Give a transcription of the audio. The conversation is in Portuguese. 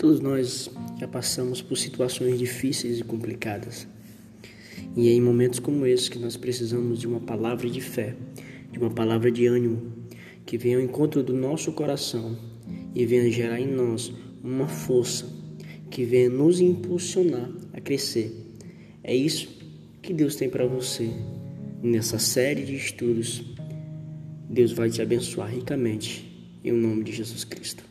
Todos nós já passamos por situações difíceis e complicadas. E é em momentos como esse que nós precisamos de uma palavra de fé, de uma palavra de ânimo, que venha ao encontro do nosso coração e venha gerar em nós uma força que venha nos impulsionar a crescer. É isso que Deus tem para você nessa série de estudos. Deus vai te abençoar ricamente em nome de Jesus Cristo.